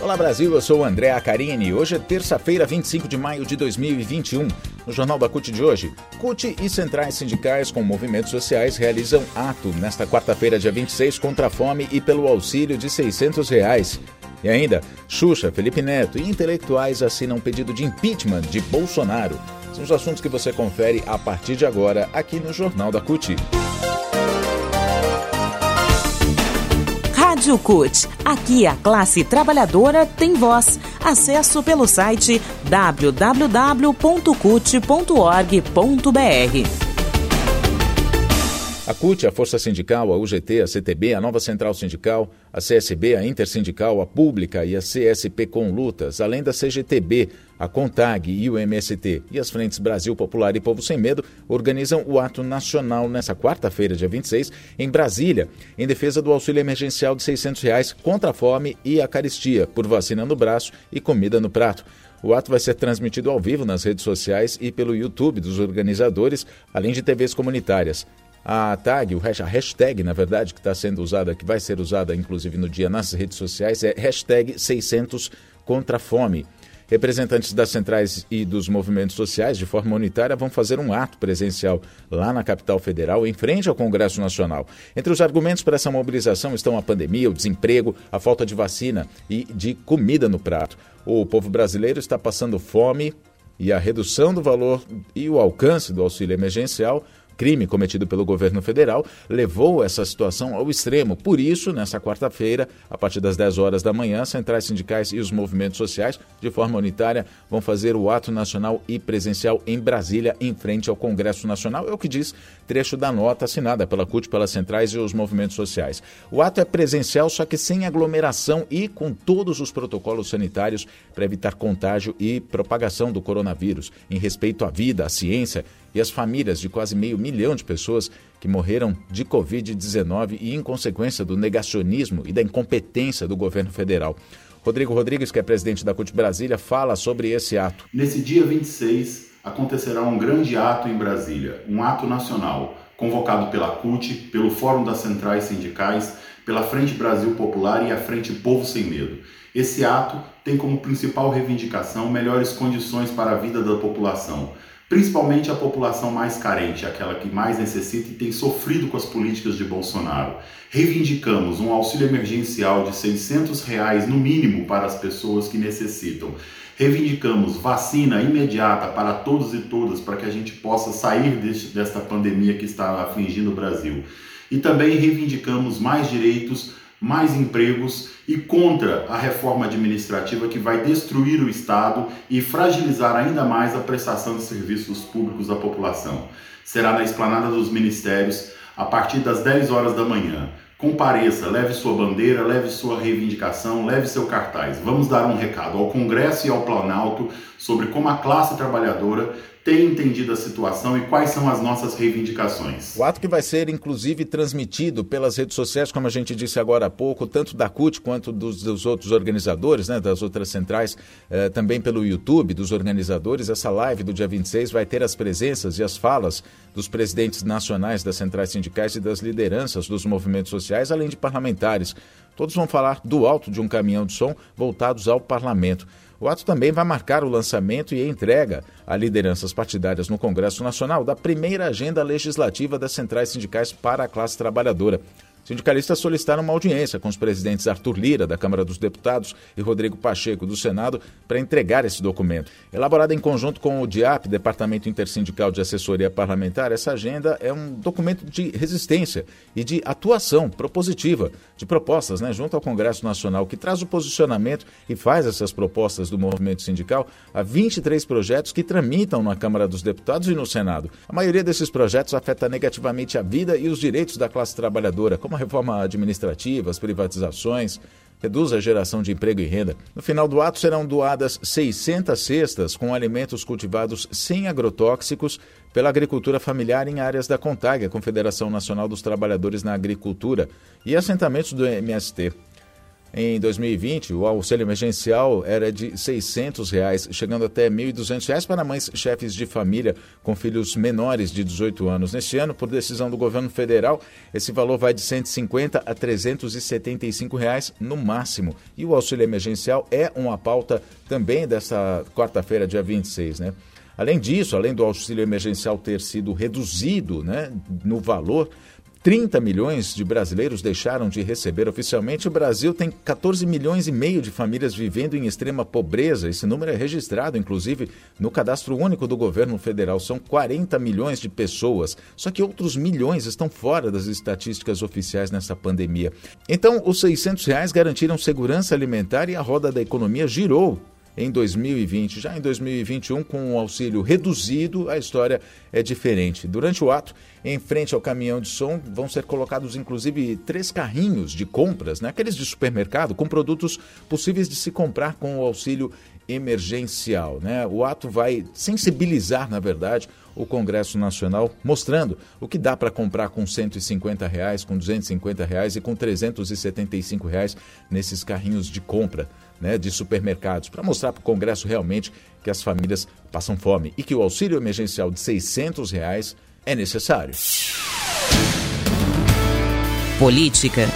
Olá Brasil, eu sou o André Acarini. Hoje é terça-feira, 25 de maio de 2021. No Jornal da CUT de hoje, CUT e centrais sindicais com movimentos sociais realizam ato nesta quarta-feira, dia 26, contra a fome e pelo auxílio de 600 reais. E ainda, Xuxa, Felipe Neto e intelectuais assinam pedido de impeachment de Bolsonaro. São os assuntos que você confere a partir de agora aqui no Jornal da CUT. Rádio CUT. Aqui a classe trabalhadora tem voz. Acesso pelo site www.cut.org.br. A CUT, a Força Sindical, a UGT, a CTB, a Nova Central Sindical, a CSB, a Intersindical, a Pública e a CSP com Lutas, além da CGTB, a CONTAG e o MST e as Frentes Brasil Popular e Povo Sem Medo, organizam o ato nacional nesta quarta-feira, dia 26, em Brasília, em defesa do auxílio emergencial de 600 reais contra a fome e a caristia, por vacina no braço e comida no prato. O ato vai ser transmitido ao vivo nas redes sociais e pelo YouTube dos organizadores, além de TVs comunitárias. A tag, a hashtag, na verdade, que está sendo usada, que vai ser usada inclusive no dia nas redes sociais, é hashtag 600 contra a fome. Representantes das centrais e dos movimentos sociais, de forma unitária, vão fazer um ato presencial lá na capital federal, em frente ao Congresso Nacional. Entre os argumentos para essa mobilização estão a pandemia, o desemprego, a falta de vacina e de comida no prato. O povo brasileiro está passando fome e a redução do valor e o alcance do auxílio emergencial crime cometido pelo governo federal levou essa situação ao extremo. Por isso, nesta quarta-feira, a partir das 10 horas da manhã, centrais sindicais e os movimentos sociais, de forma unitária, vão fazer o ato nacional e presencial em Brasília, em frente ao Congresso Nacional. É o que diz trecho da nota assinada pela CUT, pelas centrais e os movimentos sociais. O ato é presencial, só que sem aglomeração e com todos os protocolos sanitários para evitar contágio e propagação do coronavírus, em respeito à vida, à ciência e as famílias de quase meio milhão de pessoas que morreram de Covid-19 e em consequência do negacionismo e da incompetência do governo federal. Rodrigo Rodrigues, que é presidente da CUT Brasília, fala sobre esse ato. Nesse dia 26, acontecerá um grande ato em Brasília, um ato nacional, convocado pela CUT, pelo Fórum das Centrais Sindicais, pela Frente Brasil Popular e a Frente Povo Sem Medo. Esse ato tem como principal reivindicação melhores condições para a vida da população principalmente a população mais carente, aquela que mais necessita e tem sofrido com as políticas de Bolsonaro. Reivindicamos um auxílio emergencial de 600 reais no mínimo para as pessoas que necessitam. Reivindicamos vacina imediata para todos e todas para que a gente possa sair deste, desta pandemia que está afligindo o Brasil. E também reivindicamos mais direitos mais empregos e contra a reforma administrativa que vai destruir o Estado e fragilizar ainda mais a prestação de serviços públicos à população. Será na esplanada dos ministérios a partir das 10 horas da manhã. Compareça, leve sua bandeira, leve sua reivindicação, leve seu cartaz. Vamos dar um recado ao Congresso e ao Planalto sobre como a classe trabalhadora tem entendido a situação e quais são as nossas reivindicações. O ato que vai ser, inclusive, transmitido pelas redes sociais, como a gente disse agora há pouco, tanto da CUT quanto dos, dos outros organizadores, né, das outras centrais, eh, também pelo YouTube dos organizadores. Essa live do dia 26 vai ter as presenças e as falas dos presidentes nacionais das centrais sindicais e das lideranças dos movimentos sociais, além de parlamentares. Todos vão falar do alto de um caminhão de som voltados ao parlamento. O ato também vai marcar o lançamento e a entrega a lideranças partidárias no Congresso Nacional da primeira agenda legislativa das centrais sindicais para a classe trabalhadora. Sindicalistas solicitaram uma audiência com os presidentes Arthur Lira, da Câmara dos Deputados, e Rodrigo Pacheco, do Senado, para entregar esse documento. Elaborada em conjunto com o DIAP, Departamento Intersindical de Assessoria Parlamentar, essa agenda é um documento de resistência e de atuação propositiva de propostas né, junto ao Congresso Nacional, que traz o posicionamento e faz essas propostas do movimento sindical a 23 projetos que tramitam na Câmara dos Deputados e no Senado. A maioria desses projetos afeta negativamente a vida e os direitos da classe trabalhadora, como a reforma administrativa, as privatizações, reduz a geração de emprego e renda. No final do ato serão doadas 600 cestas com alimentos cultivados sem agrotóxicos pela agricultura familiar em áreas da CONTAG, a Confederação Nacional dos Trabalhadores na Agricultura, e assentamentos do MST. Em 2020, o auxílio emergencial era de 600 reais, chegando até R$ 1.200 para mães chefes de família com filhos menores de 18 anos. Neste ano, por decisão do governo federal, esse valor vai de R$ 150 a 375 reais no máximo. E o auxílio emergencial é uma pauta também desta quarta-feira, dia 26, né? Além disso, além do auxílio emergencial ter sido reduzido né, no valor, 30 milhões de brasileiros deixaram de receber oficialmente. O Brasil tem 14 milhões e meio de famílias vivendo em extrema pobreza. Esse número é registrado, inclusive, no cadastro único do governo federal. São 40 milhões de pessoas. Só que outros milhões estão fora das estatísticas oficiais nessa pandemia. Então, os 600 reais garantiram segurança alimentar e a roda da economia girou em 2020. Já em 2021, com o auxílio reduzido, a história é diferente. Durante o ato, em frente ao caminhão de som, vão ser colocados inclusive três carrinhos de compras, né? aqueles de supermercado, com produtos possíveis de se comprar com o auxílio emergencial. Né? O ato vai sensibilizar, na verdade, o Congresso Nacional, mostrando o que dá para comprar com 150 reais, com 250 reais e com 375 reais nesses carrinhos de compra né, de supermercados, para mostrar para o Congresso realmente que as famílias passam fome e que o auxílio emergencial de 600 reais é necessário. Política.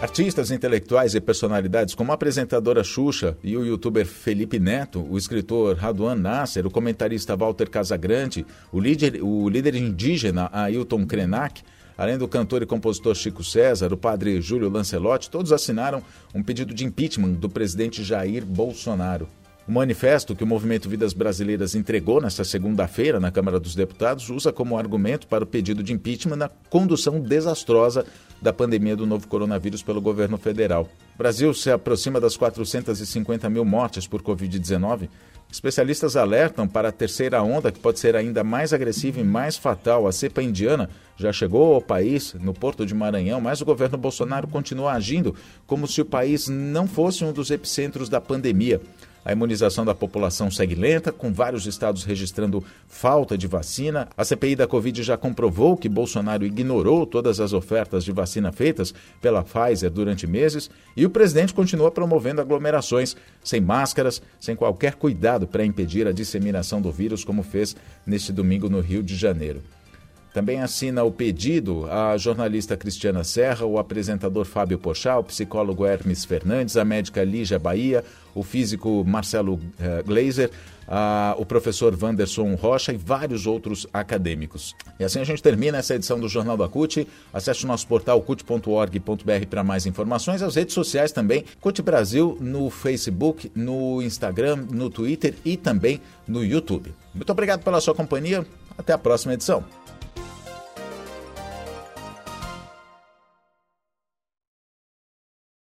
Artistas intelectuais e personalidades como a apresentadora Xuxa e o youtuber Felipe Neto, o escritor Raduan Nasser, o comentarista Walter Casagrande, o líder, o líder indígena Ailton Krenak, Além do cantor e compositor Chico César, o padre Júlio Lancelotti, todos assinaram um pedido de impeachment do presidente Jair Bolsonaro. O manifesto que o Movimento Vidas Brasileiras entregou nesta segunda-feira na Câmara dos Deputados usa como argumento para o pedido de impeachment a condução desastrosa da pandemia do novo coronavírus pelo governo federal. O Brasil se aproxima das 450 mil mortes por Covid-19 Especialistas alertam para a terceira onda, que pode ser ainda mais agressiva e mais fatal. A cepa indiana já chegou ao país, no porto de Maranhão, mas o governo Bolsonaro continua agindo como se o país não fosse um dos epicentros da pandemia. A imunização da população segue lenta, com vários estados registrando falta de vacina. A CPI da Covid já comprovou que Bolsonaro ignorou todas as ofertas de vacina feitas pela Pfizer durante meses e o presidente continua promovendo aglomerações sem máscaras, sem qualquer cuidado para impedir a disseminação do vírus, como fez neste domingo no Rio de Janeiro. Também assina o pedido a jornalista Cristiana Serra, o apresentador Fábio Pochá, o psicólogo Hermes Fernandes, a médica Lígia Bahia, o físico Marcelo eh, Glazer, o professor Wanderson Rocha e vários outros acadêmicos. E assim a gente termina essa edição do Jornal da CUT. Acesse o nosso portal cut.org.br para mais informações. As redes sociais também, CUT Brasil no Facebook, no Instagram, no Twitter e também no YouTube. Muito obrigado pela sua companhia. Até a próxima edição.